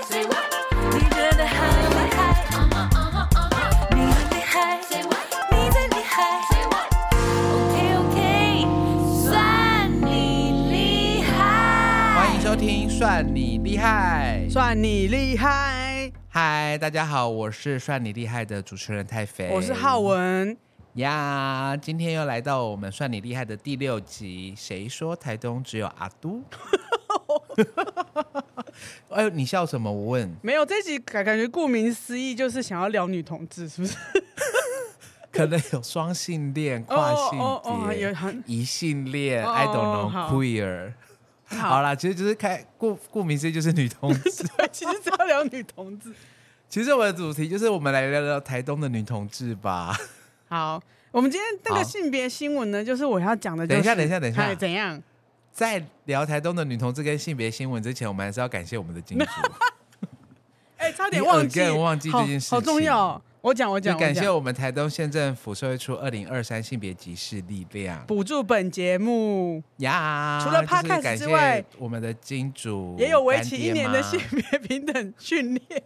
算你厉害。欢迎收听《算你厉害》，算你厉害。嗨，大家好，我是算你厉害的主持人太肥，我是浩文呀。今天又来到我们算你厉害的第六集。谁说台东只有阿都？哎呦，你笑什么？我问。没有，这集感感觉顾名思义就是想要聊女同志，是不是？可能有双性恋、跨性别、哦哦哦、有很异性恋、哦、，I don't know queer。好，好啦，其实就是开顾顾名思义就是女同志。对，其实只要聊女同志。其实我的主题就是我们来聊聊台东的女同志吧。好，我们今天那个性别新闻呢，就是我要讲的、就是。等一下，等一下，等一下，怎样？在聊台东的女同志跟性别新闻之前，我们还是要感谢我们的金主。哎、欸，差点忘记，忘记这件事情，好，好重要、哦。我讲，我讲，感谢我们台东县政府社会处二零二三性别歧视力量补助本节目呀。除了 Podcast 之外，我们的金主也有为期一年的性别平等训练。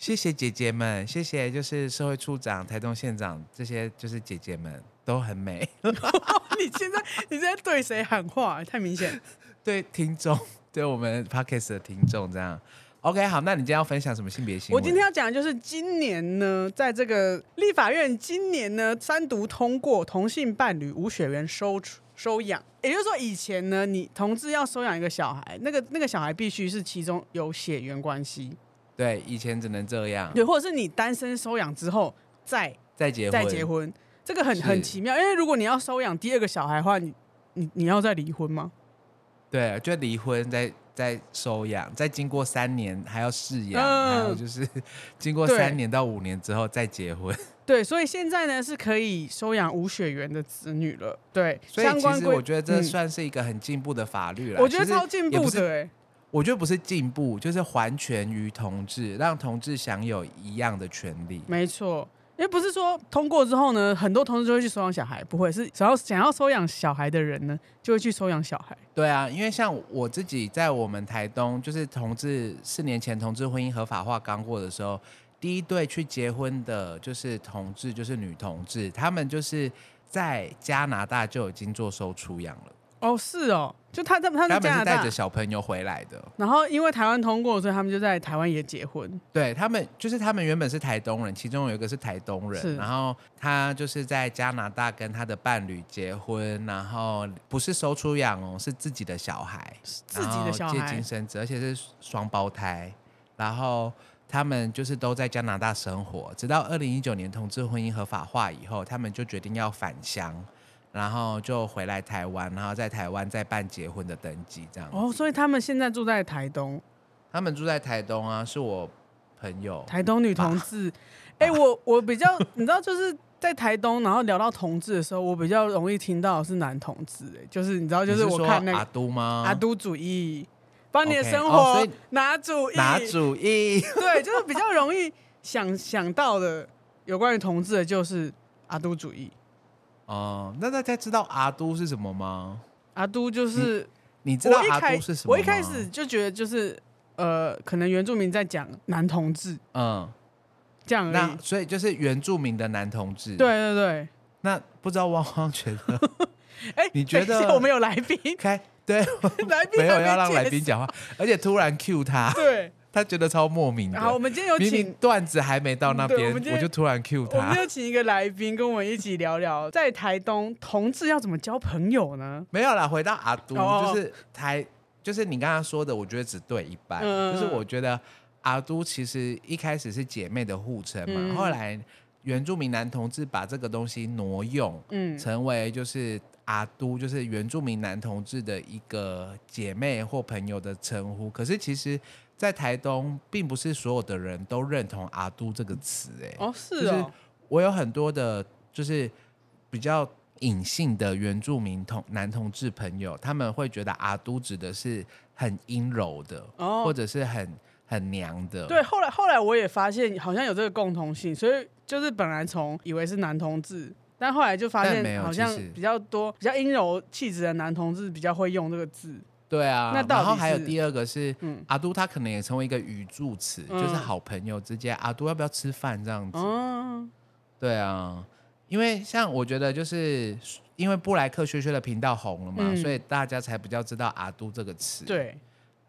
谢谢姐姐们，谢谢就是社会处长、台东县长这些就是姐姐们都很美。你现在你在对谁喊话？太明显，对听众，对我们 Podcast 的听众这样。OK，好，那你今天要分享什么性别新闻？我今天要讲的就是今年呢，在这个立法院今年呢三读通过同性伴侣无血缘收收养，也就是说以前呢，你同志要收养一个小孩，那个那个小孩必须是其中有血缘关系。对，以前只能这样。对，或者是你单身收养之后再再结婚再结婚，这个很很奇妙，因为如果你要收养第二个小孩的话，你你你要再离婚吗？对，就离婚再。再收养，再经过三年还要试养，嗯，还有就是经过三年到五年之后再结婚。对，所以现在呢是可以收养无血缘的子女了。对，所以其实我觉得这算是一个很进步的法律了，嗯。我觉得超进步的，欸，我觉得不是进步，就是还权于同志，让同志享有一样的权利。没错。因为不是说通过之后呢，很多同志就会去收养小孩，不会是想要想要收养小孩的人呢，就会去收养小孩。对啊，因为像我自己在我们台东，就是同志四年前同志婚姻合法化刚过的时候，第一对去结婚的就是同志，就是女同志，他们就是在加拿大就已经做收出养了。哦，是哦，就他在他们他们是带着小朋友回来的，然后因为台湾通过，所以他们就在台湾也结婚。对他们，就是他们原本是台东人，其中有一个是台东人，然后他就是在加拿大跟他的伴侣结婚，然后不是收出养哦，是自己的小孩，自己的小孩。借精生子，而且是双胞胎，然后他们就是都在加拿大生活，直到二零一九年同志婚姻合法化以后，他们就决定要返乡。然后就回来台湾，然后在台湾再办结婚的登记，这样。哦，所以他们现在住在台东。他们住在台东啊，是我朋友。台东女同志，哎、欸，我我比较，你知道，就是在台东，然后聊到同志的时候，我比较容易听到是男同志，哎，就是你知道，就是我看那个阿都吗？阿都主义，帮你的生活拿主意，拿主意。对，就是比较容易想想到的有关于同志的，就是阿都主义。哦、uh，那大家知道阿都是什么吗？阿都就是你，你知道阿都是什么？我一开始就觉得就是呃，可能原住民在讲男同志，嗯，这样。那所以就是原住民的男同志。对对对。那不知道汪汪觉得？哎、欸，你觉得我们有来宾？开对，来宾没有要让来宾讲话，而且突然 cue 他。对。他觉得超莫名的。好，我们今天有请段子还没到那边，我就突然 cue 他。我们就请一个来宾跟我们一起聊聊，在台东同志要怎么交朋友呢？没有啦，回到阿都，就是台，就是你刚刚说的，我觉得只对一半。嗯、就是我觉得阿都其实一开始是姐妹的互称嘛、嗯，后来原住民男同志把这个东西挪用，嗯，成为就是阿都，就是原住民男同志的一个姐妹或朋友的称呼。可是其实。在台东，并不是所有的人都认同“阿都”这个词，哎，哦，是哦，就是我有很多的，就是比较隐性的原住民同男同志朋友，他们会觉得“阿都”指的是很阴柔的，哦，或者是很很娘的。对，后来后来我也发现，好像有这个共同性，所以就是本来从以为是男同志，但后来就发现好像比较多比较阴柔气质的男同志比较会用这个字。对啊，然后还有第二个是，嗯阿都他可能也成为一个语助词，嗯就是好朋友之间，阿都要不要吃饭这样子？哦，对啊，因为像我觉得就是因为布莱克薛薛的频道红了嘛，嗯所以大家才比较知道阿都这个词。，对，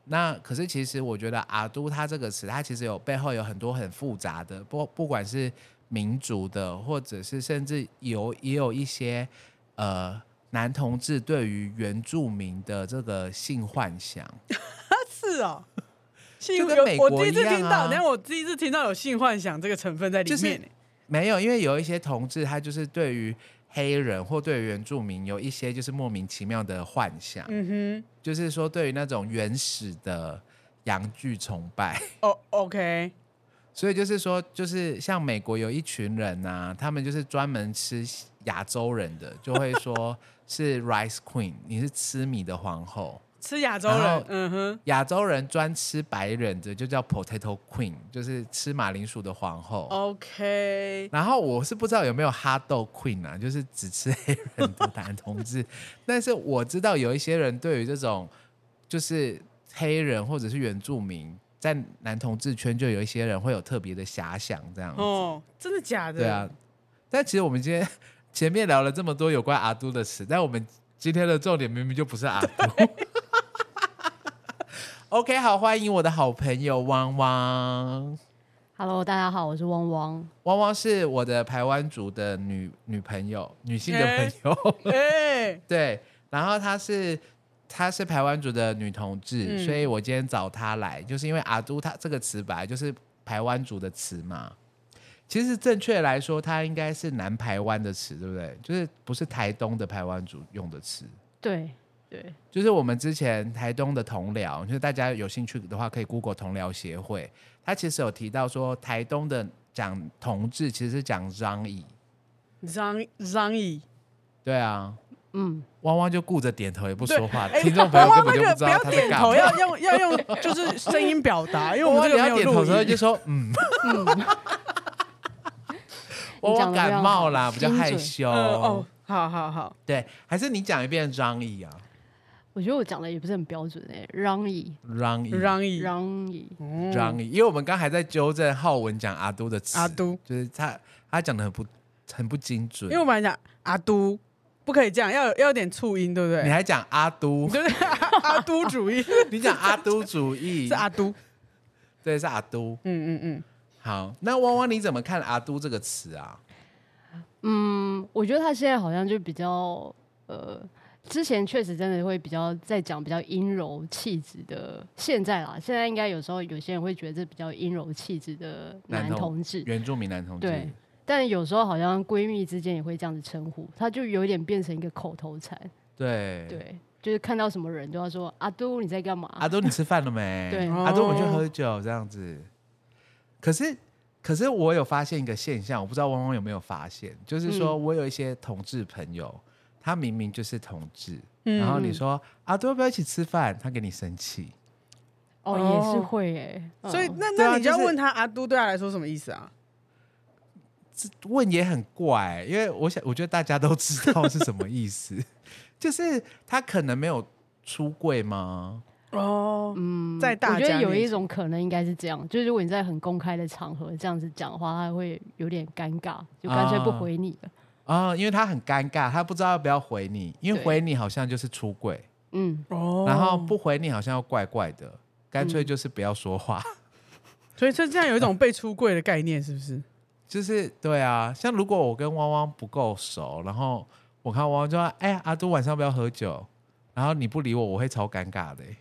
那可是其实我觉得阿都他这个词，它其实有背后有很多很复杂的，不不管是民族的，或者是甚至有也有一些呃男同志对于原住民的这个性幻想。是哦。性就跟美国我第一样啊听到，等下我第一次听到有性幻想这个成分在里面、欸没有，因为有一些同志，他就是对于黑人或对于原住民有一些就是莫名其妙的幻想，嗯哼就是说对于那种原始的阳具崇拜。哼，哦，OK，所以就是说，就是像美国有一群人啊，他们就是专门吃亚洲人的，就会说 是 rice queen，你是吃米的皇后。吃亚洲人，嗯哼，亚洲人专吃白人的，就叫 potato queen，就是吃马铃薯的皇后。哦 OK，然后我是不知道有没有哈豆 queen 啊，就是只吃黑人的男同志。但是我知道有一些人对于这种就是黑人或者是原住民，在男同志圈就有一些人会有特别的遐想这样子。哦，真的假的？对啊，但其实我们今天 前面聊了这么多有关阿都的词，但我们今天的重点明明就不是阿都。OK，好，欢迎我的好朋友汪汪。Hello，大家好，我是汪汪。汪汪是我的台湾族的女女朋友，女性的朋友。哎、对，然后她是她是排湾族的女同志，嗯所以我今天找她来，就是因为阿都她这个词本来就是排湾族的词嘛。其实正确来说，它应该是南台湾的词，对不对？就是不是台东的台湾族用的词。对对，就是我们之前台东的同僚，就是大家有兴趣的话，可以 Google 同僚协会，他其实有提到说，台东的讲同志其实是讲张乙，张张毅，对啊，嗯，汪汪就顾着点头也不对说话，哎听众朋友根本就不要不知道他在点头，干嘛。要用要用就是声音表达，因为我汪汪你们这个没有要点头的时候。就说嗯，汪汪你讲得非常感冒啦，比较害羞。呃哦，好好好，对，还是你讲一遍张乙啊，我觉得我讲的也不是很标准哎、让乙张乙，张毅，让乙，嗯张乙，因为我们刚还在纠正浩文讲阿都的词，阿都，就是他他讲的很不很不精准，因为我们来讲阿都，不可以这样，要有要有点促音，对不对？你还讲阿都，就是阿都主义，你讲阿都主义是阿都，对，是阿都。嗯嗯嗯，好，那汪汪你怎么看阿都这个词啊？嗯，我觉得他现在好像就比较呃，之前确实真的会比较在讲比较阴柔气质的，现在啦，现在应该有时候有些人会觉得这比较阴柔气质的男同志，原住民男同志。对但有时候好像闺蜜之间也会这样子称呼，她就有点变成一个口头禅，对对，就是看到什么人都要说阿都你在干嘛？阿都你吃饭了没？对阿都我们去哦喝酒这样子。可是，可是我有发现一个现象，我不知道汪汪有没有发现，就是说嗯我有一些同志朋友，他明明就是同志，嗯然后你说阿都要不要一起吃饭，他给你生气。哦，哦也是会哎、嗯所以那那你就要就是问他阿都对他来说什么意思啊？问也很怪、因为我想，我觉得大家都知道是什么意思，就是他可能没有出柜吗？哦，嗯在大我觉得有一种可能应该是这样，就是如果你在很公开的场合这样子讲的话，他会有点尴尬，就干脆不回你了。啊、因为他很尴尬，他不知道要不要回你，因为回你好像就是出柜，嗯，哦然后不回你好像又怪怪的，干脆就是不要说话。所以这这样有一种被出柜的概念，是不是？就是对啊，像如果我跟汪汪不够熟，然后我看汪汪就说：“哎、阿都晚上不要喝酒？”然后你不理我，我会超尴尬的、欸。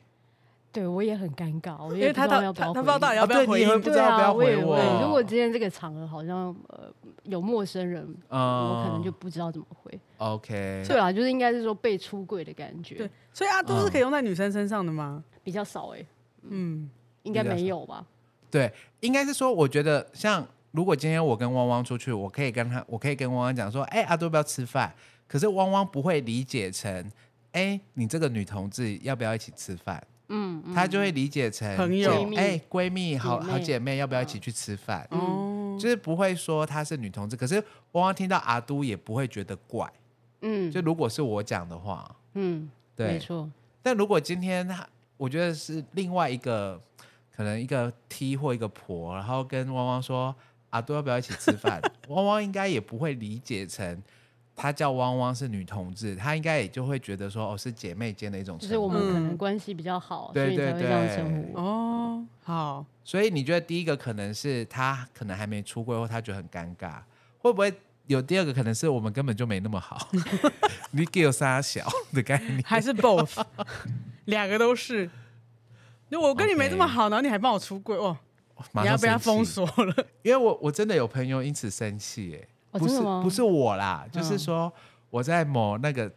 对我也很尴尬，因为他到他他不知道到底要不要回应不知道要不要回我。如果今天这个场合好像呃有陌生人，嗯我可能就不知道怎么回。OK，对啊，就是应该是说被出柜的感觉对，所以阿都是可以用在女生身上的吗？比较少哎、嗯，应该没有吧？对，应该是说，我觉得像如果今天我跟汪汪出去，我可以跟他，我可以跟汪汪讲说：“哎、阿都要不要吃饭？”可是汪汪不会理解成：“哎、你这个女同志要不要一起吃饭？”嗯，嗯。他就会理解成朋友。姐哎，闺蜜好好姐妹要不要一起去吃饭？哦，就是不会说她是女同志，可是汪汪听到阿都也不会觉得怪。嗯。就如果是我讲的话，嗯，对。没对，错，但如果今天他，我觉得是另外一个，可能一个 T 或一个婆，然后跟汪汪说阿都要不要一起吃饭？汪汪应该也不会理解成她叫汪汪是女同志，她应该也就会觉得说哦是姐妹间的一种，就是我们可能关系比较好，对对对，这样称呼哦，好。所以你觉得第一个可能是她可能还没出柜，或她觉得很尴尬，会不会？有第二个可能是我们根本就没那么好，你给我撒小的概念，还是 both，两个都是。那我跟你没这么好，然后你还帮我出柜，哦，你要被他封锁了。因为我我真的有朋友因此生气，哎，不是不是我啦，就是说我在某那个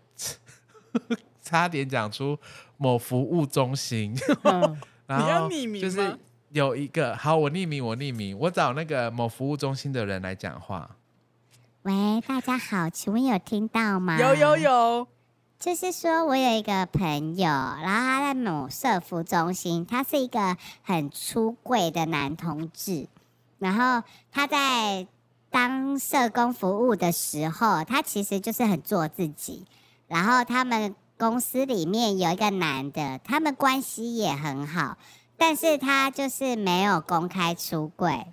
差点讲出某服务中心，然后就是有一个好，我匿名，我匿名，我找那个某服务中心的人来讲话。喂，大家好，请问有听到吗？有有有，就是说我有一个朋友，然后他在某社服中心，他是一个很出柜的男同志，然后他在当社工服务的时候，他其实就是很做自己，然后他们公司里面有一个男的，他们关系也很好，但是他就是没有公开出柜。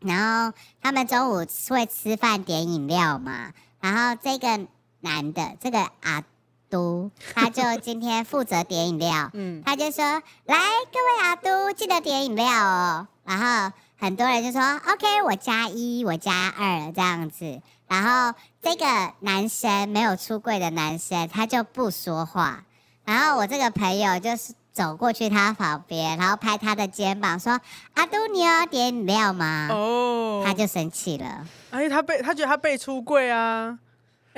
然后他们中午会吃饭点饮料嘛，然后这个男的这个阿都，他就今天负责点饮料，嗯，他就说：“来，各位阿都，记得点饮料哦。”然后很多人就说：“OK，我加一，我加二这样子。”然后这个男生没有出柜的男生，他就不说话。然后我这个朋友就是。走过去他旁边，然后拍他的肩膀说：“阿都，你要点饮料吗？”哦，他就生气了。哎，他被他觉得他被出柜啊！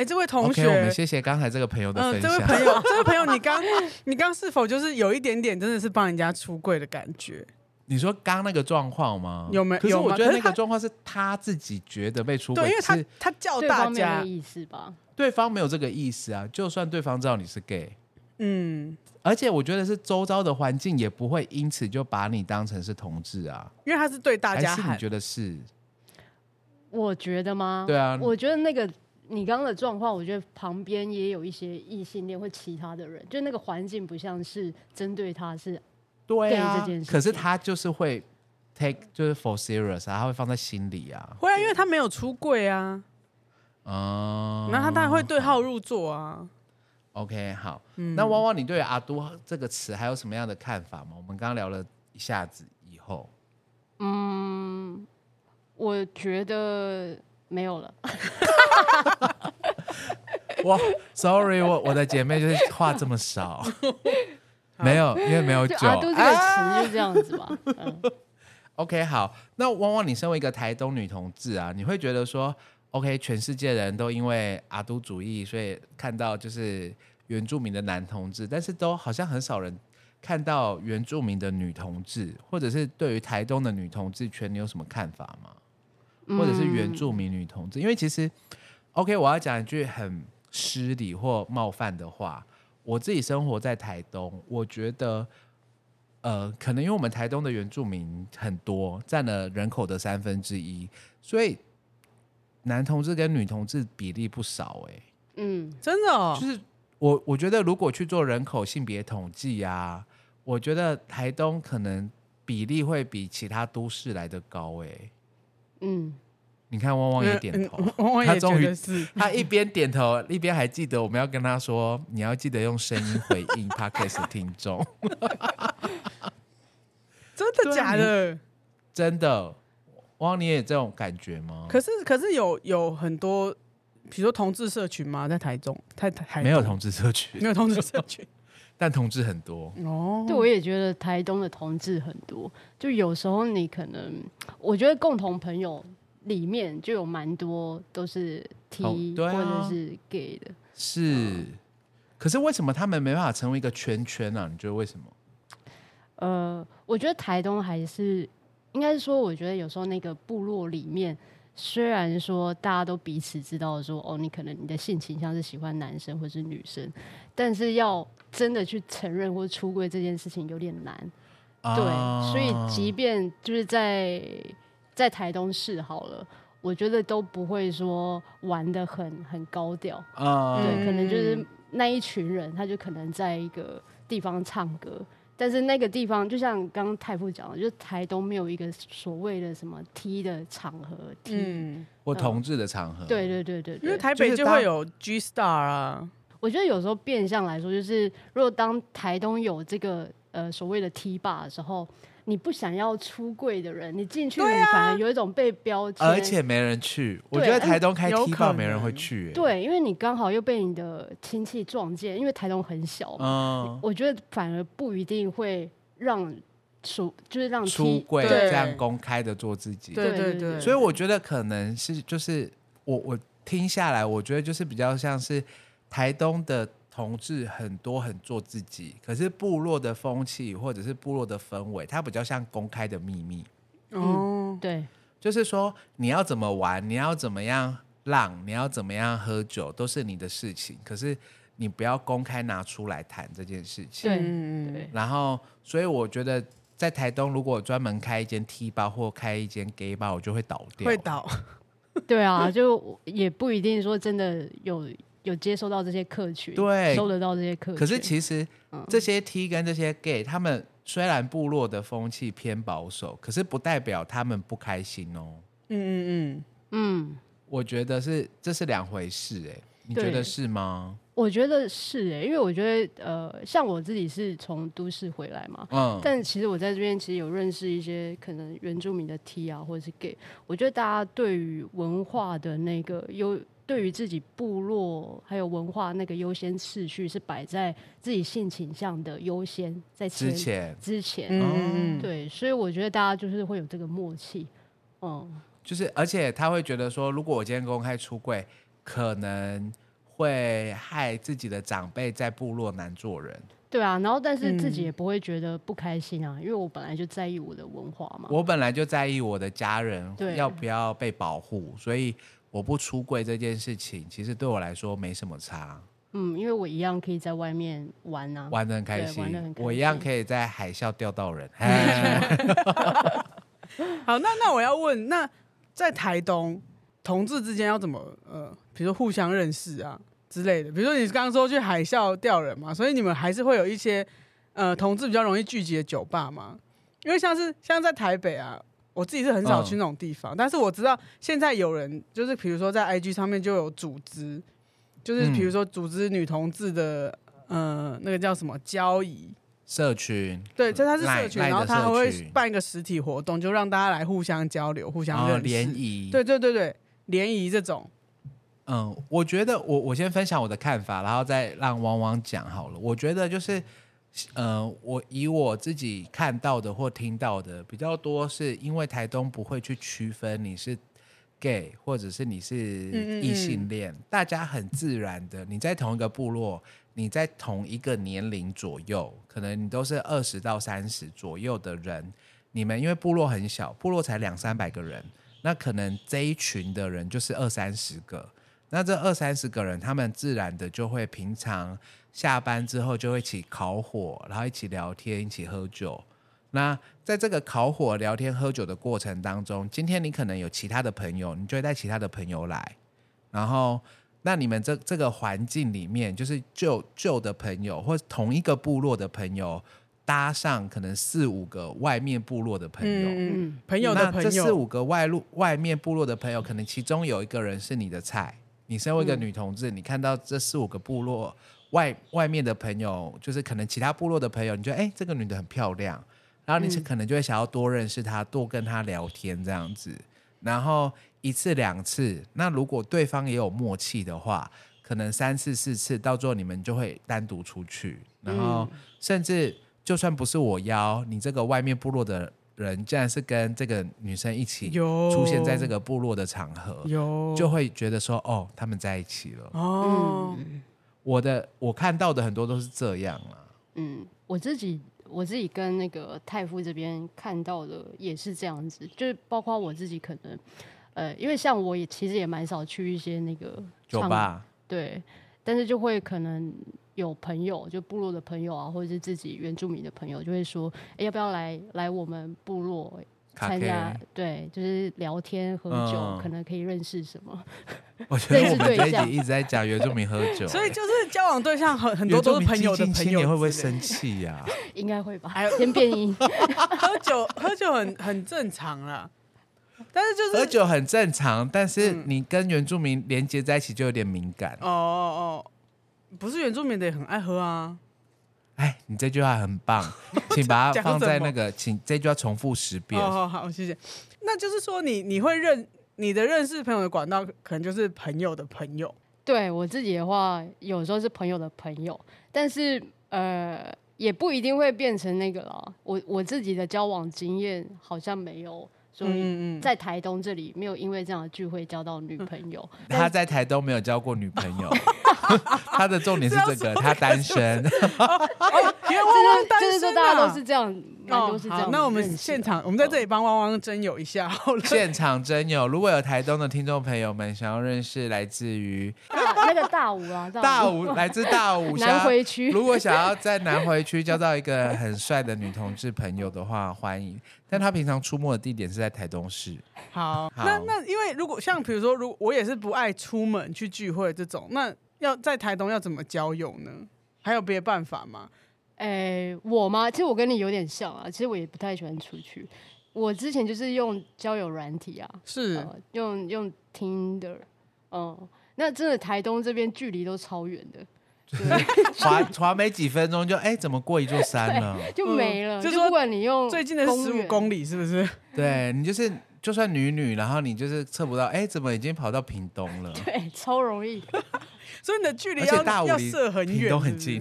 哎，这位同学，okay, 我们谢谢刚才这个朋友的分享。嗯、这位朋友，这位朋友，你刚你刚是否就是有一点点真的是帮人家出柜的感觉？你说刚那个状况吗？有没有？可是我觉得那个状况是他自己觉得被出柜，对，因为他他叫大家意思吧？对方没有这个意思啊，就算对方知道你是 gay，嗯。而且我觉得是周遭的环境也不会因此就把你当成是同志啊，因为他是对大家喊。还是你觉得是？我觉得吗？对啊，我觉得那个你刚刚的状况，我觉得旁边也有一些异性恋或其他的人，就那个环境不像是针对他是对啊这件事。可是他就是会 take 就是 for serious 啊，他会放在心里啊。会啊，因为他没有出柜啊。哦、嗯。那他当然会对号入座啊。OK，好，嗯、那汪汪，你对“阿都”这个词还有什么样的看法吗？我们刚刚聊了一下子以后，嗯，我觉得没有了。哇，Sorry，我我的姐妹就是话这么少，没有，因为没有酒。阿都这个词就这样子嘛。嗯、OK，好，那汪汪，你身为一个台东女同志啊，你会觉得说？OK，全世界人都因为阿都主义，所以看到就是原住民的男同志，但是都好像很少人看到原住民的女同志，或者是对于台东的女同志圈，你有什么看法吗？或者是原住民女同志？嗯、因为其实，OK，我要讲一句很失礼或冒犯的话，我自己生活在台东，我觉得，呃，可能因为我们台东的原住民很多，占了人口的三分之一，所以。男同志跟女同志比例不少哎、欸，嗯，真的哦，就是我我觉得如果去做人口性别统计啊，我觉得台东可能比例会比其他都市来的高哎、欸，嗯，你看汪汪也点头，嗯、汪汪也觉得是，他终于他一边点头 一边还记得我们要跟他说，你要记得用声音回应 Podcast 听众，真的假的？真的。汪，你也有这种感觉吗？可是，可是有有很多，比如说同志社群吗？在台中，台台没有同志社群，没有同志社群，但同志很多哦。对，我也觉得台东的同志很多。就有时候你可能，我觉得共同朋友里面就有蛮多都是 T、哦啊、或者是 gay 的。是，嗯、可是为什么他们没办法成为一个圈圈呢、啊？你觉得为什么？呃，我觉得台东还是。应该是说，我觉得有时候那个部落里面，虽然说大家都彼此知道说，哦，你可能你的性倾向是喜欢男生或是女生，但是要真的去承认或出柜这件事情有点难。啊、对，所以即便就是在在台东市好了，我觉得都不会说玩的很很高调。啊，对，可能就是那一群人，他就可能在一个地方唱歌，但是那个地方就像刚刚太傅讲的，就是台东没有一个所谓的什么 T 的场合，T，嗯，或同志的场合，对对对对对，因为。台北就会有 G Star 啊，我觉得有时候变相来说，就是如果当台东有这个呃所谓的 T 吧的时候。你不想要出柜的人，你进去你反而有一种被标签，而且没人去。我觉得台东开 T 吧没人会去，对，因为你刚好又被你的亲戚撞见，因为台东很小嘛。嗯，我觉得反而不一定会让出，就是让出柜这样公开的做自己。对对对。所以我觉得可能是就是我我听下来，我觉得就是比较像是台东的。同志很多很做自己，可是部落的风气或者是部落的氛围，它比较像公开的秘密。嗯，对，就是说你要怎么玩，你要怎么样浪，你要怎么样喝酒，都是你的事情。可是你不要公开拿出来谈这件事情。对，对。然后，所以我觉得在台东，如果专门开一间 T 吧或开一间 gay 吧，我就会倒掉。会倒。对啊，就也不一定说真的有。有接收到这些客群，对，收得到这些客群。可是其实这些 T 跟这些 gay，他们虽然部落的风气偏保守，可是不代表他们不开心哦。嗯嗯嗯嗯，我觉得是这是两回事哎，你觉得是吗？我觉得是哎，因为我觉得呃，像我自己是从都市回来嘛，嗯，但其实我在这边其实有认识一些可能原住民的 T 啊，或者是 gay，我觉得大家对于文化的那个优。对于自己部落还有文化那个优先次序是摆在自己性倾向的优先在前之前。之前，嗯，对，所以我觉得大家就是会有这个默契，嗯，就是而且他会觉得说，如果我今天公开出柜，可能会害自己的长辈在部落难做人，对啊，然后但是自己也不会觉得不开心啊，因为我本来就在意我的文化嘛，我本来就在意我的家人要不要被保护，所以。我不出柜这件事情，其实对我来说没什么差。嗯，因为我一样可以在外面玩啊，玩的很开心。我一样可以在海啸钓到人。好，那那我要问，那在台东同志之间要怎么呃，比如说互相认识啊之类的？比如说你刚刚说去海啸钓人嘛，所以你们还是会有一些呃同志比较容易聚集的酒吧嘛？因为像是像在台北啊。我自己是很少去那种地方，嗯、但是我知道现在有人就是，比如说在 IG 上面就有组织，就是比如说组织女同志的，嗯、呃，那个叫什么交易社群，对，就它是社群，然后它还会办一个实体活动，就让大家来互相交流、互相认识、联谊，对对对对，联谊这种。嗯，我觉得我我先分享我的看法，然后再让汪汪讲好了。我觉得就是。呃，我以我自己看到的或听到的比较多，是因为台东不会去区分你是 gay 或者是你是异性恋，嗯嗯嗯，大家很自然的，你在同一个部落，你在同一个年龄左右，可能你都是二十到三十左右的人，你们因为部落很小，部落才两三百个人，那可能这一群的人就是二三十个，那这二三十个人，他们自然的就会平常。下班之后就会一起烤火，然后一起聊天，一起喝酒。那在这个烤火、聊天、喝酒的过程当中，今天你可能有其他的朋友，你就会带其他的朋友来。然后，那你们这这个环境里面，就是旧旧的朋友，或同一个部落的朋友，搭上可能四五个外面部落的朋友，嗯，朋友的朋友。这四五个外路外面部落的朋友，可能其中有一个人是你的菜。你身为一个女同志，嗯，你看到这四五个部落。外外面的朋友，就是可能其他部落的朋友，你觉得哎、欸，这个女的很漂亮，然后你是可能就会想要多认识她，多跟她聊天这样子。然后一次两次，那如果对方也有默契的话，可能三次四次，到最后你们就会单独出去。然后甚至就算不是我邀你，这个外面部落的人，竟然是跟这个女生一起出现在这个部落的场合，就会觉得说哦，他们在一起了哦。嗯我的我看到的很多都是这样啊。嗯，我自己我自己跟那个太夫这边看到的也是这样子，就是包括我自己可能，呃，因为像我也其实也蛮少去一些那个酒吧，对，但是就会可能有朋友，就部落的朋友啊，或者是自己原住民的朋友，就会说，哎，要不要来来我们部落卡参加对，就是聊天喝酒，嗯可能可以认识什么。我觉得 我们这一类似对象集一直在讲原住民喝酒，所以就是交往对象很很多都是朋友的朋友，会不会生气呀？应该会吧还有？先变音，喝酒喝酒很很正常啦，但是就是喝酒很正常，但是嗯你跟原住民连接在一起就有点敏感。哦哦哦，不是原住民的也很爱喝啊。哎，你这句话很棒，请把它放在那个，请这句话重复十遍。哦，好好，谢谢。那就是说你你会认你的认识朋友的管道，可能就是朋友的朋友。对我自己的话，有时候是朋友的朋友，但是呃，也不一定会变成那个了。我我自己的交往经验好像没有，所以嗯嗯在台东这里没有因为这样的聚会交到女朋友。他在台东没有交过女朋友 他的重点是这个，他单身。因为汪就汪单是就是说大家啊都是这样，蛮多是这样、好，那我们现场，我们在这里帮汪汪征友一下好了。现场征友，如果有台东的听众朋友们想要认识来自于那个大武啊，大武，来自大武南乡回区如果想要在南回区交到一个很帅的女同志朋友的话，欢迎。但他平常出没的地点是在台东市。好，好那那因为如果像比如说，如果我也是不爱出门去聚会这种，那要在台东要怎么交友呢？还有别的办法吗？哎、我吗？其实我跟你有点像啊，其实我也不太喜欢出去。我之前就是用交友软体啊，是呃、用用 Tinder，嗯，那真的台东这边距离都超远的，对，滑滑没几分钟就哎，怎么过一座山了？就没了。嗯就说就不管你用最近的十五公里，是不是？对你就是就算女女，然后你就是测不到，哎，怎么已经跑到屏东了？对，超容易。所以你的距离要要大武离屏设很远，东很近。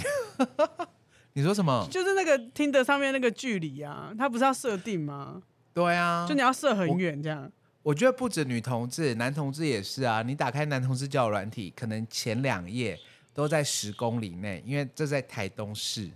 你说什么？就是那个听得上面那个距离啊，它不是要设定吗？对啊，就你要设很远这样。我觉得不止女同志，男同志也是啊。你打开男同志交友软体，可能前两页都在十公里内，因为这在台东市。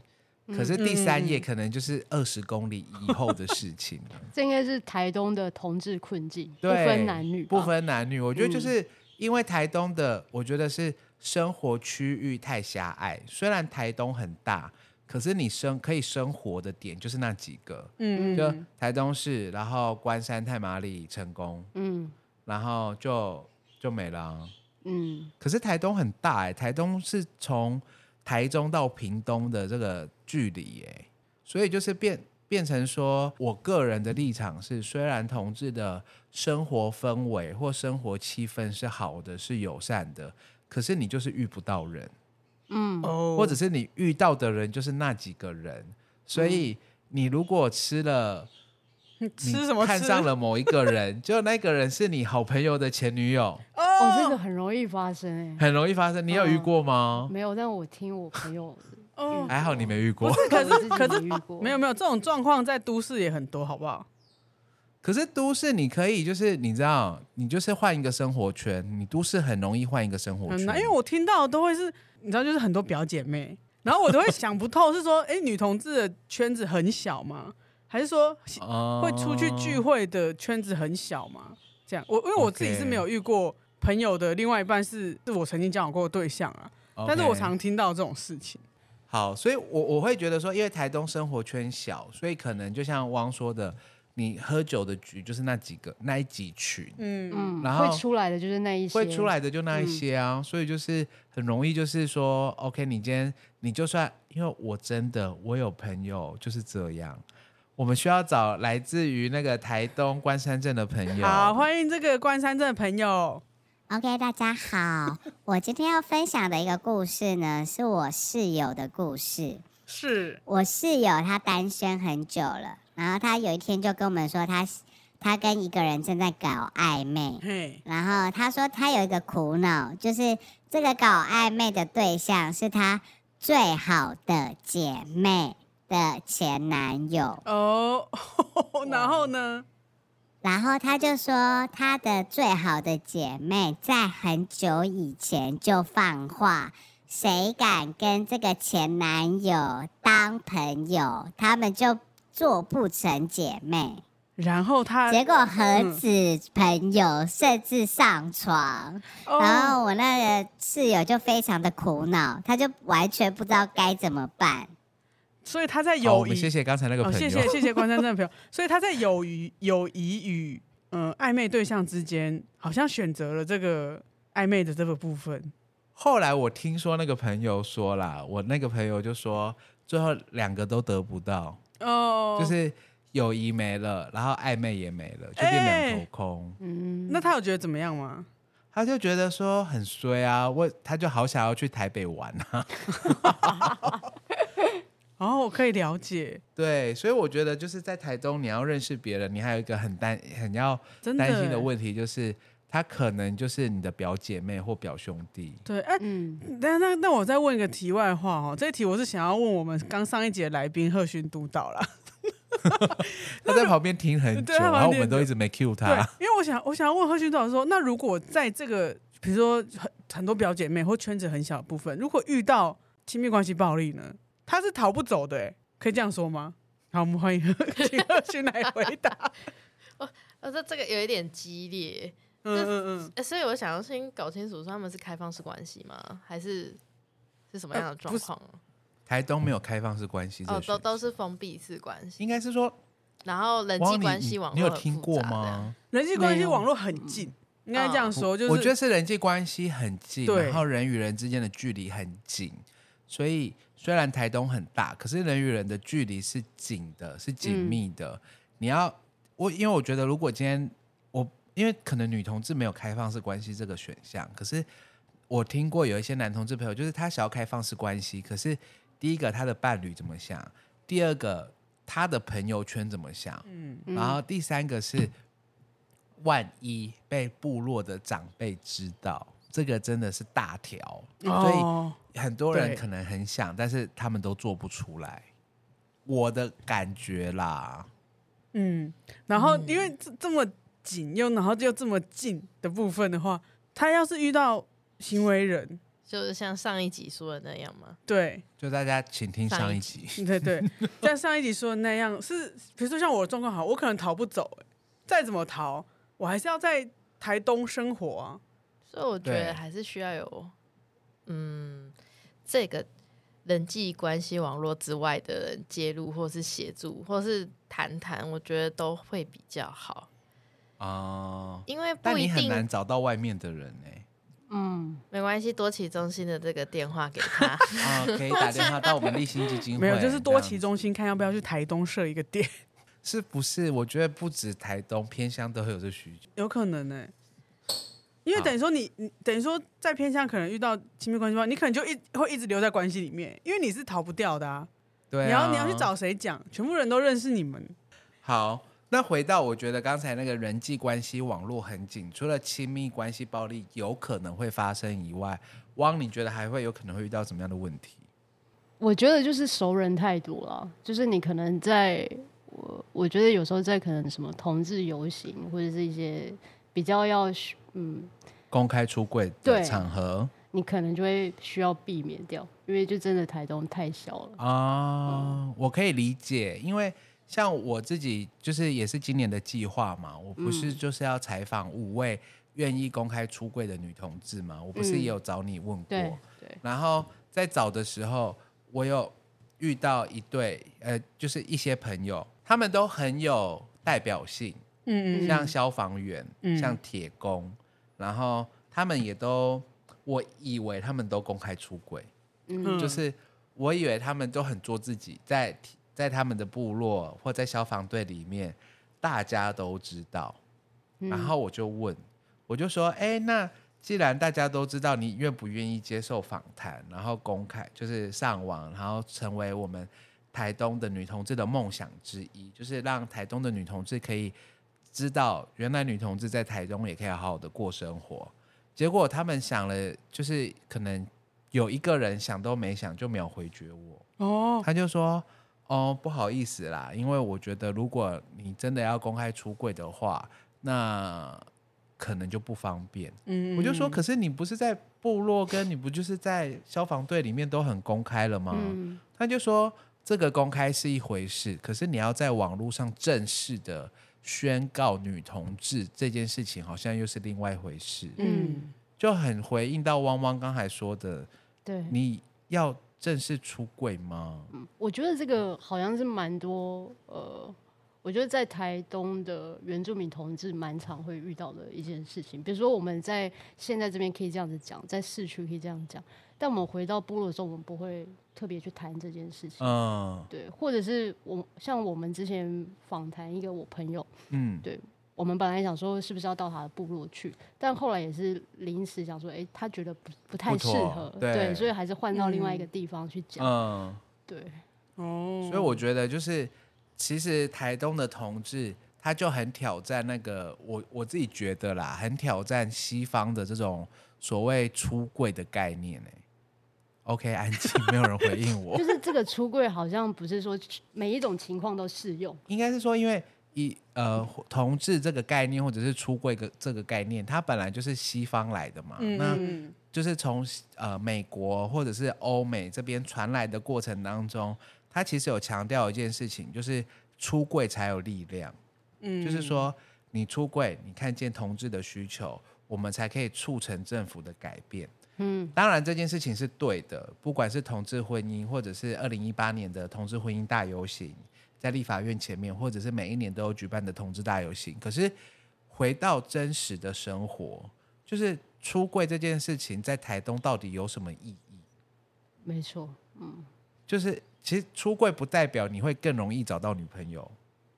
可是第三页可能就是二十公里以后的事情了。这应该是台东的同志困境，不，分男女，不分男女。我觉得嗯就是因为台东的，我觉得是生活区域太狭隘。虽然台东很大，可是你生可以生活的点就是那几个，就嗯就，台东市，然后关山、太麻里、成功，嗯然后就就没了啊。嗯，可是台东很大哎、台东是从台中到屏东的这个距离哎、所以就是变变成说，我个人的立场是，虽然同志的生活氛围或生活气氛是好的，是友善的，可是你就是遇不到人，嗯。或者是你遇到的人就是那几个人，所以你如果吃了。你 吃什么吃？看上了某一个人，就那个人是你好朋友的前女友，哦，这个很容易发生哎、很容易发生。你有遇过吗？没有，但我听我朋友 哦，还好你没遇过。可是可是没遇过没有没有这种状况在都市也很多，好不好？可是都市你可以，就是你知道，你就是换一个生活圈，你都市很容易换一个生活圈。很难，因为我听到的都会是，你知道，就是很多表姐妹，然后我都会想不透，是说，哎，女同志的圈子很小吗？还是说哦会出去聚会的圈子很小吗？这样，我因为我自己是没有遇过朋友的另外一半是是我曾经交往过的对象啊，但是我常听到这种事情。好，所以我我会觉得说，因为台东生活圈小，所以可能就像汪说的，你喝酒的局就是那几个那一几群，嗯，嗯，然后会出来的就是那一些，会出来的就那一些啊，所以就是很容易就是说，OK，你今天你就算，因为我真的我有朋友就是这样。我们需要找来自于那个台东关山镇的朋友。好，欢迎这个关山镇的朋友。OK，大家好，我今天要分享的一个故事呢，是我室友的故事。是，我室友他单身很久了，然后他有一天就跟我们说他，他跟一个人正在搞暧昧，嘿，然后他说他有一个苦恼，就是这个搞暧昧的对象是他最好的姐妹的前男友。哦，然后呢？然后他就说，他的最好的姐妹在很久以前就放话，谁敢跟这个前男友当朋友，他们就做不成姐妹。然后他，结果何止朋友，甚至上床。哦然后我那个室友就非常的苦恼，他就完全不知道该怎么办。所以他在，友谊，我们谢谢刚才那个哦，朋友。谢谢谢谢关山镇的朋友，所以他在友谊友谊与嗯、呃、暧昧对象之间，好像选择了这个暧昧的这个部分。后来我听说那个朋友说啦，我那个朋友就说，最后两个都得不到，哦，就是友谊没了，然后暧昧也没了，就变两头空。嗯，那他有觉得怎么样吗？他就觉得说很衰啊，我他就好想要去台北玩啊。哦，我可以了解，对，所以我觉得就是在台中，你要认识别人，你还有一个很担很要担心的问题，就是他可能就是你的表姐妹或表兄弟。对，哎、嗯，那那那我再问一个题外话哦，这一题我是想要问我们刚上一节来宾贺勋督导啦。他在旁边听很久，然后我们都一直没 cue 对他。，因为我想我想要问贺勋督导说，那如果在这个比如说很很多表姐妹或圈子很小的部分，如果遇到亲密关系暴力呢，他是逃不走的，哎，可以这样说吗？好，我们欢迎 请贺勋来回答。我我说这个有一点激烈，嗯嗯嗯，呃所以我想要先搞清楚，说他们是开放式关系吗？还是是什么样的状况？台东没有开放式关系哦，都都是封闭式关系，应该是说，然后人际关系网你有络很听过？吗？人际关系网络很近，应该这样说，就是我觉得是人际关系很近，然后人与人之间的距离很近，所以虽然台东很大，可是人与人的距离是紧的，是紧密的。你要我，因为我觉得如果今天我，因为可能女同志没有开放式关系这个选项，可是我听过有一些男同志朋友，就是他想要开放式关系，可是第一个他的伴侣怎么想，第二个他的朋友圈怎么想，嗯，然后第三个是，万一被部落的长辈知道，这个真的是大条，哦，所以很多人可能很想，但是他们都做不出来。我的感觉啦，嗯，然后因为这这么紧又然后又这么近的部分的话，他要是遇到行为人，就是像上一集说的那样吗？对，就大家请听上一集。对 对，像上一集说的那样，是比如说像我的状况好，我可能逃不走、欸，再怎么逃，我还是要在台东生活啊。所以我觉得还是需要有，嗯，这个人际关系网络之外的人介入，或是协助，或是谈谈，我觉得都会比较好，哦、因为不但你很一定难找到外面的人呢、嗯，没关系，多奇中心的这个电话给他，啊、可以打电话到我们立新基金会，没有，就是多奇中心看要不要去台东设一个店，是不是？我觉得不止台东偏乡都会有这需求。有可能呢、欸。因为等于说你，你等于说在偏向可能遇到亲密关系的话，你可能就一会一直留在关系里面，因为你是逃不掉的啊。对啊，你要你要去找谁讲？全部人都认识你们。好，那回到我觉得刚才那个人际关系网络很紧，除了亲密关系暴力有可能会发生以外，汪，你觉得还会有可能会遇到什么样的问题？我觉得就是熟人太多了，就是你可能在我我觉得有时候在可能什么同志游行或者是一些比较要嗯，公开出柜的对。场合。你可能就会需要避免掉，因为就真的台东太小了。啊，我可以理解，因为像我自己就是也是今年的计划嘛，我不是就是要采访五位愿意公开出柜的女同志嘛，我不是也有找你问过，对对，然后在找的时候，我有遇到一对呃，就是一些朋友，他们都很有代表性，嗯像消防员，嗯像铁工，然后他们也都，我以为他们都公开出轨。嗯就是我以为他们都很做自己，在在他们的部落或在消防队里面，大家都知道。然后我就问，我就说，哎，那既然大家都知道，你愿不愿意接受访谈，然后公开，就是上网，然后成为我们台东的女同志的梦想之一，就是让台东的女同志可以知道，原来女同志在台中也可以好好的过生活。结果他们想了，就是可能有一个人想都没想就没有回绝我，哦，他就说：“哦，不好意思啦，因为我觉得如果你真的要公开出柜的话，那可能就不方便。”嗯我就说：“可是你不是在部落，跟你不就是在消防队里面都很公开了吗？”嗯他就说：“这个公开是一回事，可是你要在网络上正式的宣告女同志这件事情，好像又是另外一回事。”嗯，就很回应到汪汪刚才说的，对，你要正式出柜吗？我觉得这个好像是蛮多呃，我觉得在台东的原住民同志蛮常会遇到的一件事情。比如说我们在现在这边可以这样子讲，在市区可以这样讲，但我们回到部落的时候，我们不会特别去谈这件事情。嗯，对，或者是我像我们之前访谈一个我朋友，嗯，对。我们本来想说是不是要到他的部落去，但后来也是临时想说，哎、欸，他觉得不不太适合，对，对，所以还是换到另外一个地方去讲。嗯，对，哦，所以我觉得就是，其实台东的同志他就很挑战那个，我我自己觉得啦，很挑战西方的这种所谓出柜的概念。哎，OK，安静，没有人回应我。就是这个出柜好像不是说每一种情况都适用，应该是说因为。一呃，同志这个概念，或者是出柜个这个概念，它本来就是西方来的嘛，嗯、那就是从呃美国或者是欧美这边传来的过程当中，它其实有强调一件事情，就是出柜才有力量，嗯，就是说你出柜，你看见同志的需求，我们才可以促成政府的改变，嗯，当然这件事情是对的，不管是同志婚姻，或者是二零一八年的同志婚姻大游行。在立法院前面，或者是每一年都有举办的同志大游行。可是回到真实的生活，就是出柜这件事情，在台东到底有什么意义？没错，嗯，就是其实出柜不代表你会更容易找到女朋友，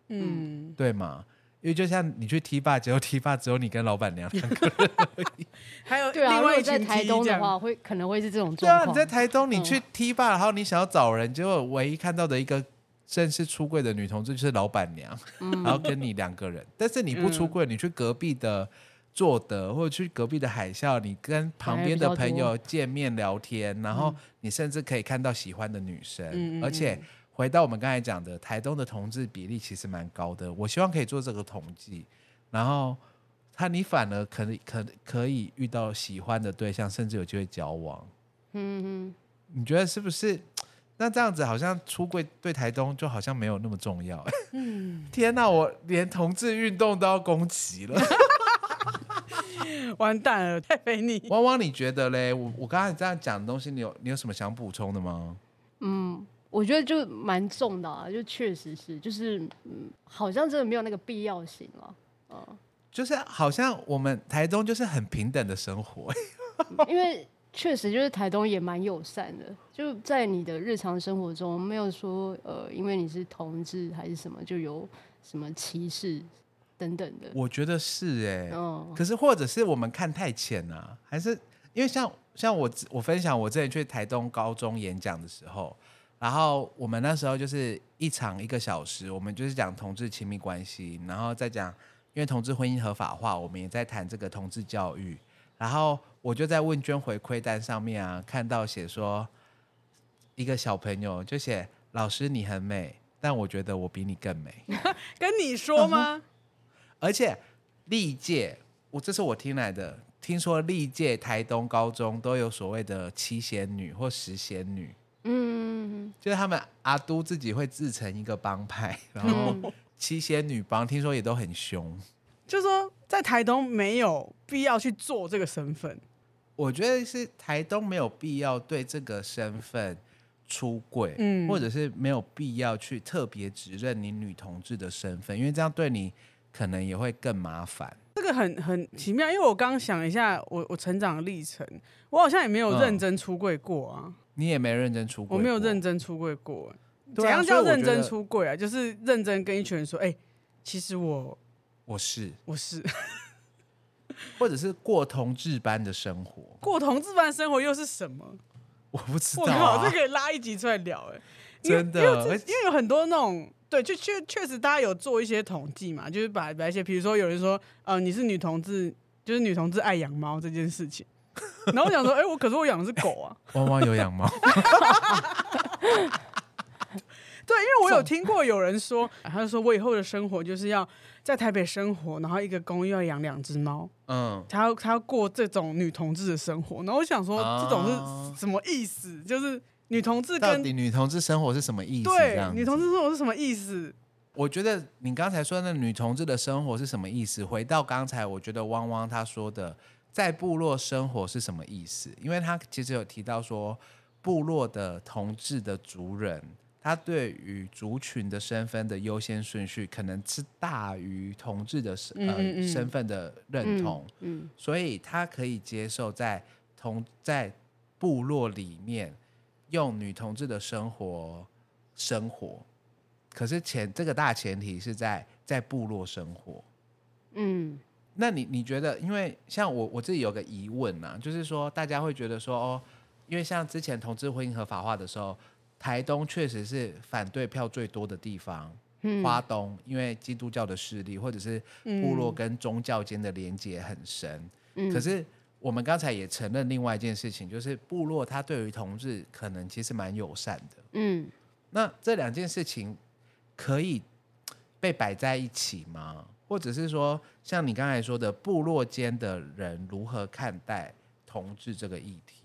嗯，对吗？因为就像你去 T 吧，只有 T 吧只有你跟老板娘两个人而已，还有对啊，另外一群如果在台东的话，会可能会是这种状况。对啊，你在台东，你去 T 吧，嗯，然后你想要找人，结果唯一看到的一个。正式出柜的女同志就是老板娘，嗯、然后跟你两个人。但是你不出柜，嗯、你去隔壁的做的，或者去隔壁的海啸，你跟旁边的朋友见面聊天，然后你甚至可以看到喜欢的女生。嗯、而且回到我们刚才讲的，台东的同志比例其实蛮高的。我希望可以做这个统计，然后他你反而可能可可以遇到喜欢的对象，甚至有机会交往。嗯嗯，你觉得是不是？那这样子好像出柜对台东就好像没有那么重要。嗯，天哪，我连同志运动都要攻击了，完蛋了，太肥腻。汪汪，你觉得嘞？我我刚才这样讲的东西，你有你有什么想补充的吗？嗯，我觉得就蛮重的啊，就确实是，就是嗯，好像真的没有那个必要性了。嗯，就是好像我们台东就是很平等的生活，因为。确实，就是台东也蛮友善的，就在你的日常生活中，没有说呃，因为你是同志还是什么，就有什么歧视等等的。我觉得是哎、可是或者是我们看太浅啊，还是因为像像我我分享我之前去台东高中演讲的时候，然后我们那时候就是一场一个小时，我们就是讲同志亲密关系，然后再讲因为同志婚姻合法化，我们也在谈这个同志教育。然后我就在问卷回馈单上面啊，看到写说一个小朋友就写老师你很美，但我觉得我比你更美。跟你说吗？而且历届我这是我听来的，听说历届台东高中都有所谓的七仙女或十仙女，嗯，就是他们阿都自己会自成一个帮派，然后七仙女帮听说也都很凶。就是说，在台东没有必要去做这个身份。我觉得是台东没有必要对这个身份出柜，嗯，或者是没有必要去特别指认你女同志的身份，因为这样对你可能也会更麻烦。这个很很奇妙，因为我刚想一下我，我我成长的历程，我好像也没有认真出柜过啊。你也没认真出柜，我没有认真出柜过。怎样叫认真出柜啊？就是认真跟一群人说，哎、欸，其实我。我是我是，或者是过同志般的生活，过同志般的生活又是什么？我不知道、啊，这可以拉一集出来聊哎、欸，真的，因为，因为有很多那种对，就确确实大家有做一些统计嘛，就是把把一些，比如说有人说，呃，你是女同志，就是女同志爱养猫这件事情，然后我想说，哎、欸，我可是我养的是狗啊，汪汪有养猫。对，因为我有听过有人说，他就说我以后的生活就是要在台北生活，然后一个公寓要养两只猫，嗯，他要他要过这种女同志的生活。然后我想说，这种是什么意思？就是女同志跟到底女同志生活是什么意思？对，女同志生活是什么意思？我觉得你刚才说的女同志的生活是什么意思？回到刚才，我觉得汪汪他说的在部落生活是什么意思？因为他其实有提到说。部落的同志的族人，他对于族群的身份的优先顺序，可能是大于同志的身呃嗯嗯嗯身份的认同，嗯所以他可以接受在同在部落里面用女同志的生活生活，可是前这个大前提是在在部落生活。嗯。那你你觉得，因为像我我自己有个疑问啊，就是说大家会觉得说哦，因为像之前同志婚姻合法化的时候，台东确实是反对票最多的地方，嗯。花东因为基督教的势力或者是部落跟宗教间的连结很深，嗯。可是我们刚才也承认另外一件事情，就是部落他对于同志可能其实蛮友善的，嗯那这两件事情可以被摆在一起吗？或者是说，像你刚才说的，部落间的人如何看待同志这个议题？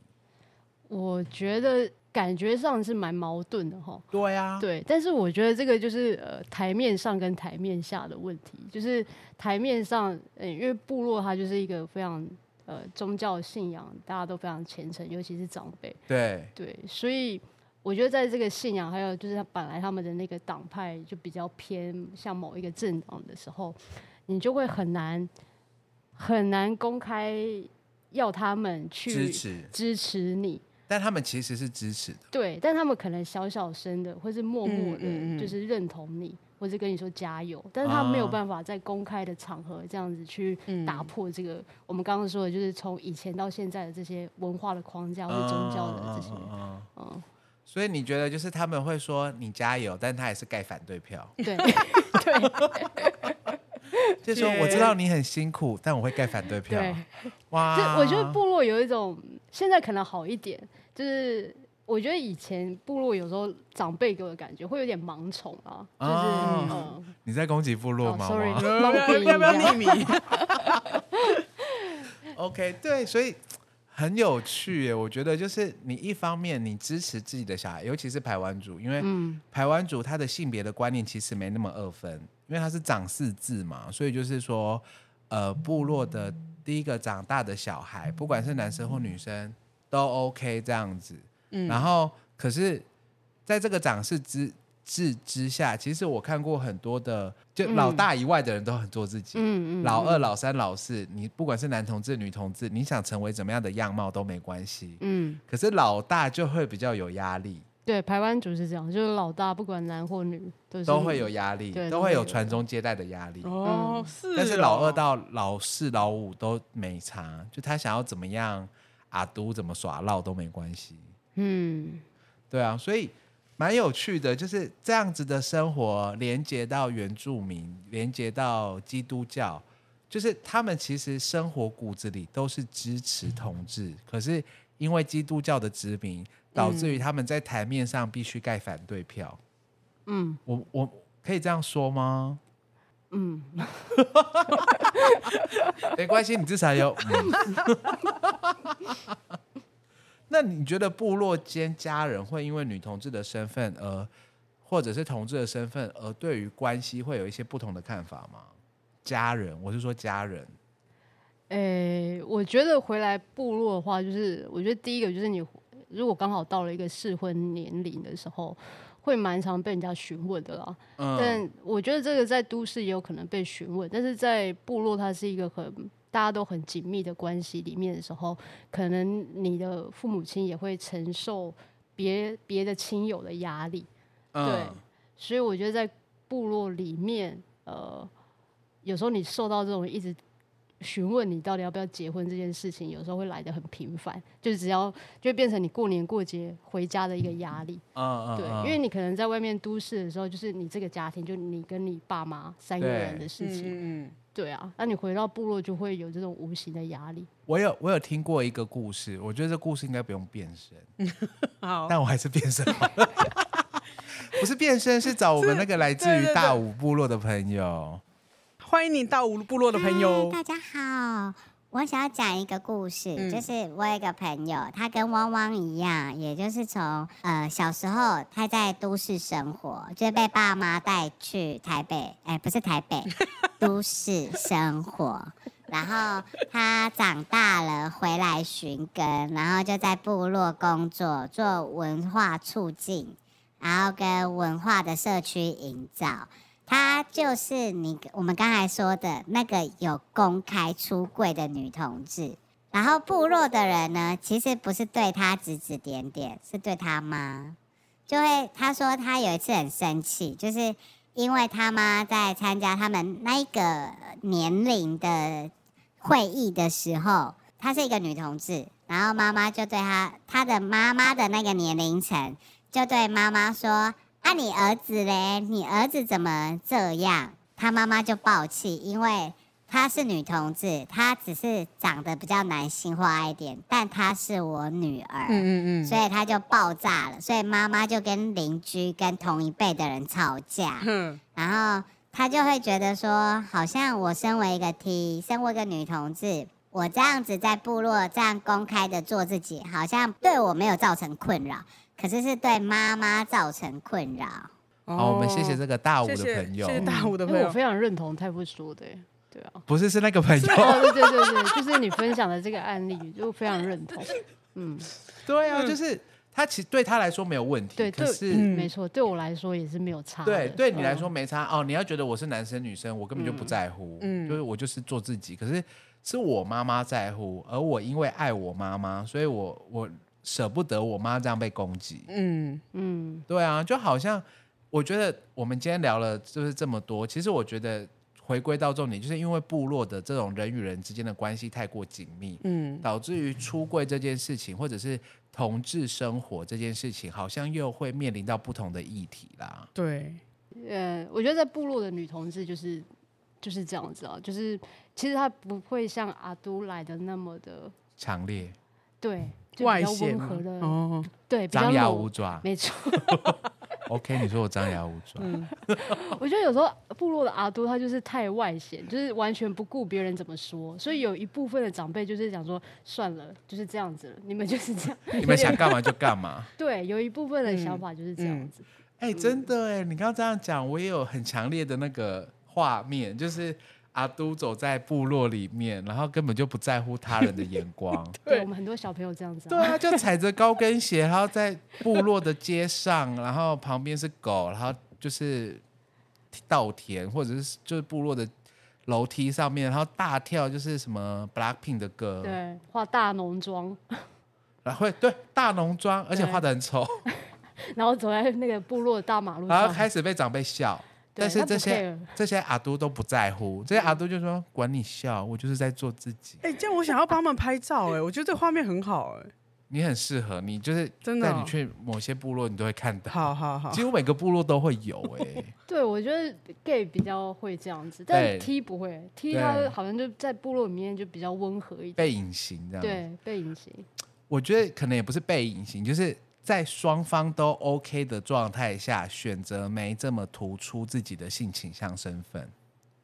我觉得感觉上是蛮矛盾的哈。对啊，对，但是我觉得这个就是呃台面上跟台面下的问题，就是台面上，呃，因为部落它就是一个非常呃宗教信仰，大家都非常虔诚，尤其是长辈，对对，所以我觉得在这个信仰，还有就是他本来他们的那个党派就比较偏向某一个政党的时候，你就会很难很难公开要他们去支持，支持你。但他们其实是支持的。对，但他们可能小小声的，或是默默的，嗯嗯嗯就是认同你，或是跟你说加油，但是他没有啊。办法在公开的场合这样子去嗯。打破这个、我们刚刚说的，就是从以前到现在的这些文化的框架或者宗教的这些，嗯。所以你觉得就是他们会说你加油，但他也是盖反对票，对对。就是说我知道你很辛苦，但我会盖反对票。对，哇，就我觉得部落有一种，现在可能好一点，就是。我觉得以前部落有时候长辈给我的感觉会有点盲从啊，就是、哦嗯，你在攻击部落哦吗、，sorry，哇要不要要不要匿名？OK，对，所以很有趣耶。我觉得就是你一方面你支持自己的小孩，尤其是排湾族，因为嗯排湾族他的性别的观念其实没那么二分，因为他是长四字嘛，所以就是说，呃，部落的第一个长大的小孩，不管是男生或女生都 OK 这样子。嗯然后可是在这个长势之制之下，其实我看过很多的，就老大以外的人都很做自己。嗯嗯，老二、老三、老四，你不管是男同志、女同志，你想成为怎么样的样貌都没关系。嗯。可是老大就会比较有压力，对，排湾族是这样，就是老大不管男或女都是都会有压力，都会有传宗接代的压力。哦，是。但是老二到老四、老五都没差，就他想要怎么样，阿都怎么耍闹都没关系。嗯对啊，所以蛮有趣的，就是这样子的生活连接到原住民，连接到基督教，就是他们其实生活骨子里都是支持同志，可是因为基督教的殖民，导致于他们在台面上必须盖反对票。嗯我我可以这样说吗？嗯，没关系，你至少有。嗯 那你觉得部落间家人会因为女同志的身份而，或者是同志的身份而对于关系会有一些不同的看法吗？家人，我是说家人。诶、我觉得回来部落的话，就是我觉得第一个就是你如果刚好到了一个适婚年龄的时候，会蛮常被人家询问的啦。嗯，但我觉得这个在都市也有可能被询问，但是在部落它是一个很大家都很紧密的关系里面的时候，可能你的父母亲也会承受别别的亲友的压力。嗯对所以我觉得在部落里面，呃，有时候你受到这种一直询问你到底要不要结婚这件事情，有时候会来的很频繁，就是只要就变成你过年过节回家的一个压力。啊嗯，对，嗯因为你可能在外面都市的时候，就是你这个家庭，就你跟你爸妈三个人的事情。嗯嗯对啊，那你回到部落就会有这种无形的压力。我有我有听过一个故事，我觉得这故事应该不用变身，但我还是变身好了。不是变身，是找我们那个来自于大武部落的朋友。欢迎你到五部落的朋友嗨。大家好，我想要讲一个故事，嗯就是我有一个朋友，他跟汪汪一样，也就是从呃小时候他在都市生活，就是被爸妈带去台北，哎，不是台北，都市生活。然后他长大了回来寻根，然后就在部落工作，做文化促进，然后跟文化的社区营造。她就是你我们刚才说的那个有公开出柜的女同志。然后部落的人呢，其实不是对她指指点点，是对她妈。就会她说她有一次很生气，就是因为她妈在参加他们那一个年龄的。会议的时候，她是一个女同志，然后妈妈就对她，她的妈妈的那个年龄层，就对妈妈说：“啊，你儿子嘞？你儿子怎么这样？”他妈妈就爆气，因为她是女同志，她只是长得比较男性化一点，但她是我女儿，嗯嗯嗯，所以她就爆炸了，所以妈妈就跟邻居、跟同一辈的人吵架，嗯，然后。他就会觉得说，好像我身为一个 T，身为一个女同志，我这样子在部落这样公开的做自己，好像对我没有造成困扰，可是是对妈妈造成困扰。好，我们谢谢这个大五的朋友，谢谢大五的朋友，因为我非常认同太傅说的，对啊，不是是那个朋友，对对对对，就是你分享的这个案例，就非常认同，嗯，对啊，就是。他其实对他来说没有问题，对，可是、嗯、没错，对我来说也是没有差。对，对你来说没差、嗯、哦。你要觉得我是男生女生，我根本就不在乎，嗯，就是我就是做自己。可是是我妈妈在乎，而我因为爱我妈妈，所以我我舍不得我妈这样被攻击。嗯嗯，对啊，就好像我觉得我们今天聊了就是这么多，其实我觉得回归到重点，就是因为部落的这种人与人之间的关系太过紧密，嗯，导致于出柜这件事情，或者是。同志生活这件事情，好像又会面临到不同的议题啦。对，呃，我觉得在部落的女同志就是就是这样子啊，就是其实她不会像阿都来的那么的强烈，对，就比较温和的，哦，对，张牙舞爪，没错。OK，你说我张牙舞爪。嗯，我觉得有时候部落的阿多他就是太外显，就是完全不顾别人怎么说，所以有一部分的长辈就是想说，算了，就是这样子了，你们就是这样，你们想干嘛就干嘛。对，有一部分的想法就是这样子。哎、嗯嗯欸，真的哎，你刚刚这样讲，我也有很强烈的那个画面，就是。阿都走在部落里面，然后根本就不在乎他人的眼光。对，对我们很多小朋友这样子、啊。对啊，就踩着高跟鞋，然后在部落的街上，然后旁边是狗，然后就是稻田，或者是就是部落的楼梯上面，然后大跳，就是什么 Blackpink 的歌。对，化大浓妆。然后会对大浓妆，而且化的很丑。然后走在那个部落的大马路上，然后开始被长辈笑。但是这些这些阿都都不在乎，这些阿都就说管你笑，我就是在做自己。哎、欸，这样我想要帮他们拍照、欸，哎，我觉得这个画面很好、欸，哎，你很适合，你就是真的，你去某些部落，你都会看到。好好好，几乎每个部落都会有、欸，哎。对，我觉得 gay 比较会这样子，但 T 不会，T 他好像就在部落里面就比较温和一点，被隐形这样。对，被隐形。我觉得可能也不是被隐形，就是。在双方都 OK 的状态下，选择没这么突出自己的性倾向身份。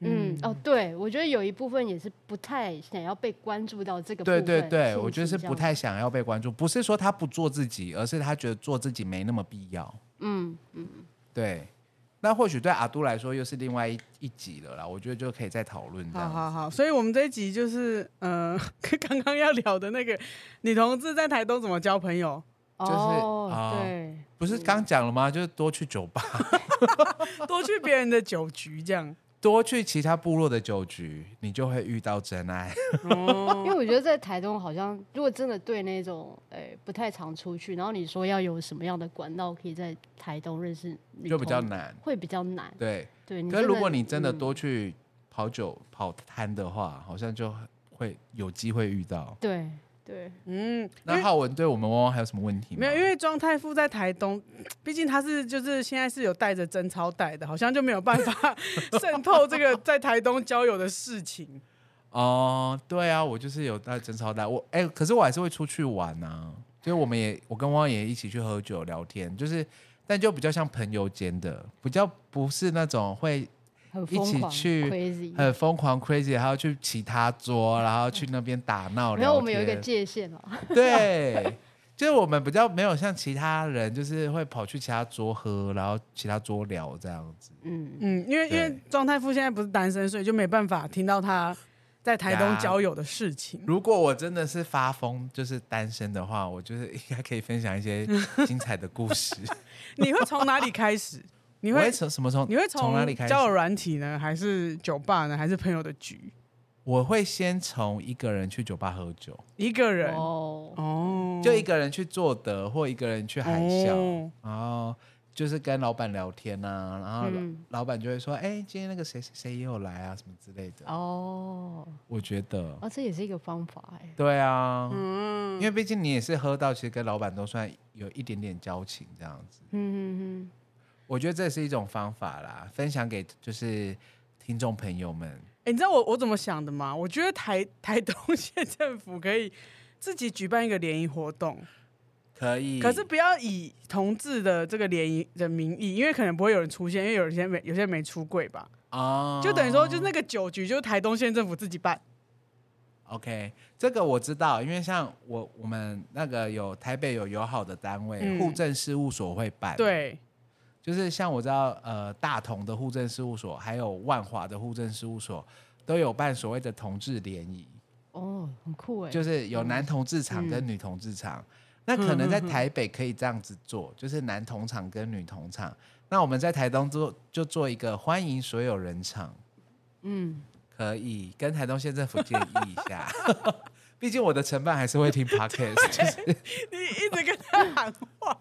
嗯，嗯哦，对，我觉得有一部分也是不太想要被关注到这个部分。对对对，我觉得是不太想要被关注，不是说他不做自己，而是他觉得做自己没那么必要。嗯嗯，对。那或许对阿都来说又是另外一一集了啦，我觉得就可以再讨论。好好好，所以我们这一集就是，嗯、呃，刚刚要聊的那个女同志在台东怎么交朋友。就是啊，对，不是刚讲了吗？就是多去酒吧，多去别人的酒局，这样 多去其他部落的酒局，你就会遇到真爱。因为我觉得在台东，好像如果真的对那种诶不太常出去，然后你说要有什么样的管道可以在台东认识，就比较难，会比较难。对对，可是如果你真的多去跑酒跑摊的话，好像就会有机会遇到。对。对，嗯，那浩文对我们汪汪还有什么问题吗？没有，因为庄太傅在台东，毕竟他是就是现在是有带着贞操带的，好像就没有办法 渗透这个在台东交友的事情。哦，对啊，我就是有带贞操带，我哎、欸，可是我还是会出去玩啊，就是我们也我跟汪汪也一起去喝酒聊天，就是但就比较像朋友间的，比较不是那种会。一起去很疯狂 crazy，还要去其他桌，然后去那边打闹。然后我们有一个界限哦。对，就是我们比较没有像其他人，就是会跑去其他桌喝，然后其他桌聊这样子。嗯嗯，因为因为庄太傅现在不是单身，所以就没办法听到他在台东交友的事情。如果我真的是发疯，就是单身的话，我就是应该可以分享一些精彩的故事。你会从哪里开始？你会从什么时候？你会从哪里开始？交友软体呢，还是酒吧呢，还是朋友的局？我会先从一个人去酒吧喝酒，一个人哦，哦，就一个人去做的，或一个人去海啸，哦然后就是跟老板聊天啊，然后老,、嗯老板就会说：“哎、今天那个谁谁谁也有来啊，什么之类的。哦，我觉得，哦，这也是一个方法哎。对啊，嗯因为毕竟你也是喝到，其实跟老板都算有一点点交情这样子。嗯嗯嗯我觉得这是一种方法啦，分享给就是听众朋友们。哎、你知道我我怎么想的吗？我觉得台台东 县政府可以自己举办一个联谊活动，可以，可是不要以同志的这个联谊的名义，因为可能不会有人出现，因为有些没有些没出柜吧，哦，就等于说就那个酒局就是台东县政府自己办。OK，这个我知道，因为像我我们那个有台北有友好的单位，嗯。户政事务所会办，，对，就是像我知道，呃，大同的户政事务所，还有万华的户政事务所，都有办所谓的同志联谊，哦，很酷哎。就是有男同志场跟女同志场。那可能在台北可以这样子做，就是男同场跟女同场。那我们在台东做就做一个欢迎所有人场。嗯，可以跟台东县政府建议一下，毕竟我的承办还是会听 podcast，就是你一直跟他喊话。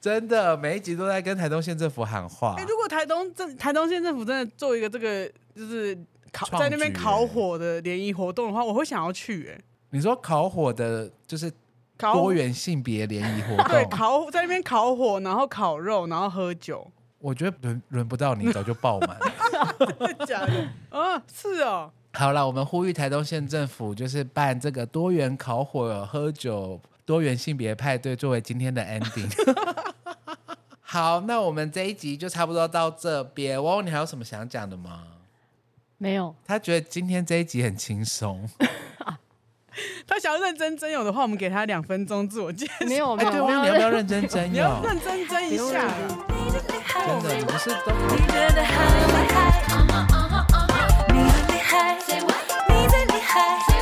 真的每一集都在跟台东县政府喊话哎、。如果台东政台东县政府真的做一个这个就是烤在那边烤火的联谊活动的话，我会想要去、哎，你说烤火的，就是多元性别联谊活动 对，烤在那边烤火，然后烤肉，然后喝酒，我觉得轮轮不到你，早就爆满。真的假的？啊，是哦，好了，我们呼吁台东县政府就是办这个多元烤火、喝酒、多元性别派对，作为今天的 ending。好那我们这一集就差不多到这边。哦你还有什么想讲的吗？没有。他觉得今天这一集很轻松。他想要认真真有的话我们给他两分钟自我介绍。没有没有没有。你要不要认真真有？认真真一下。真的不么是你觉得好厉害你的厉害。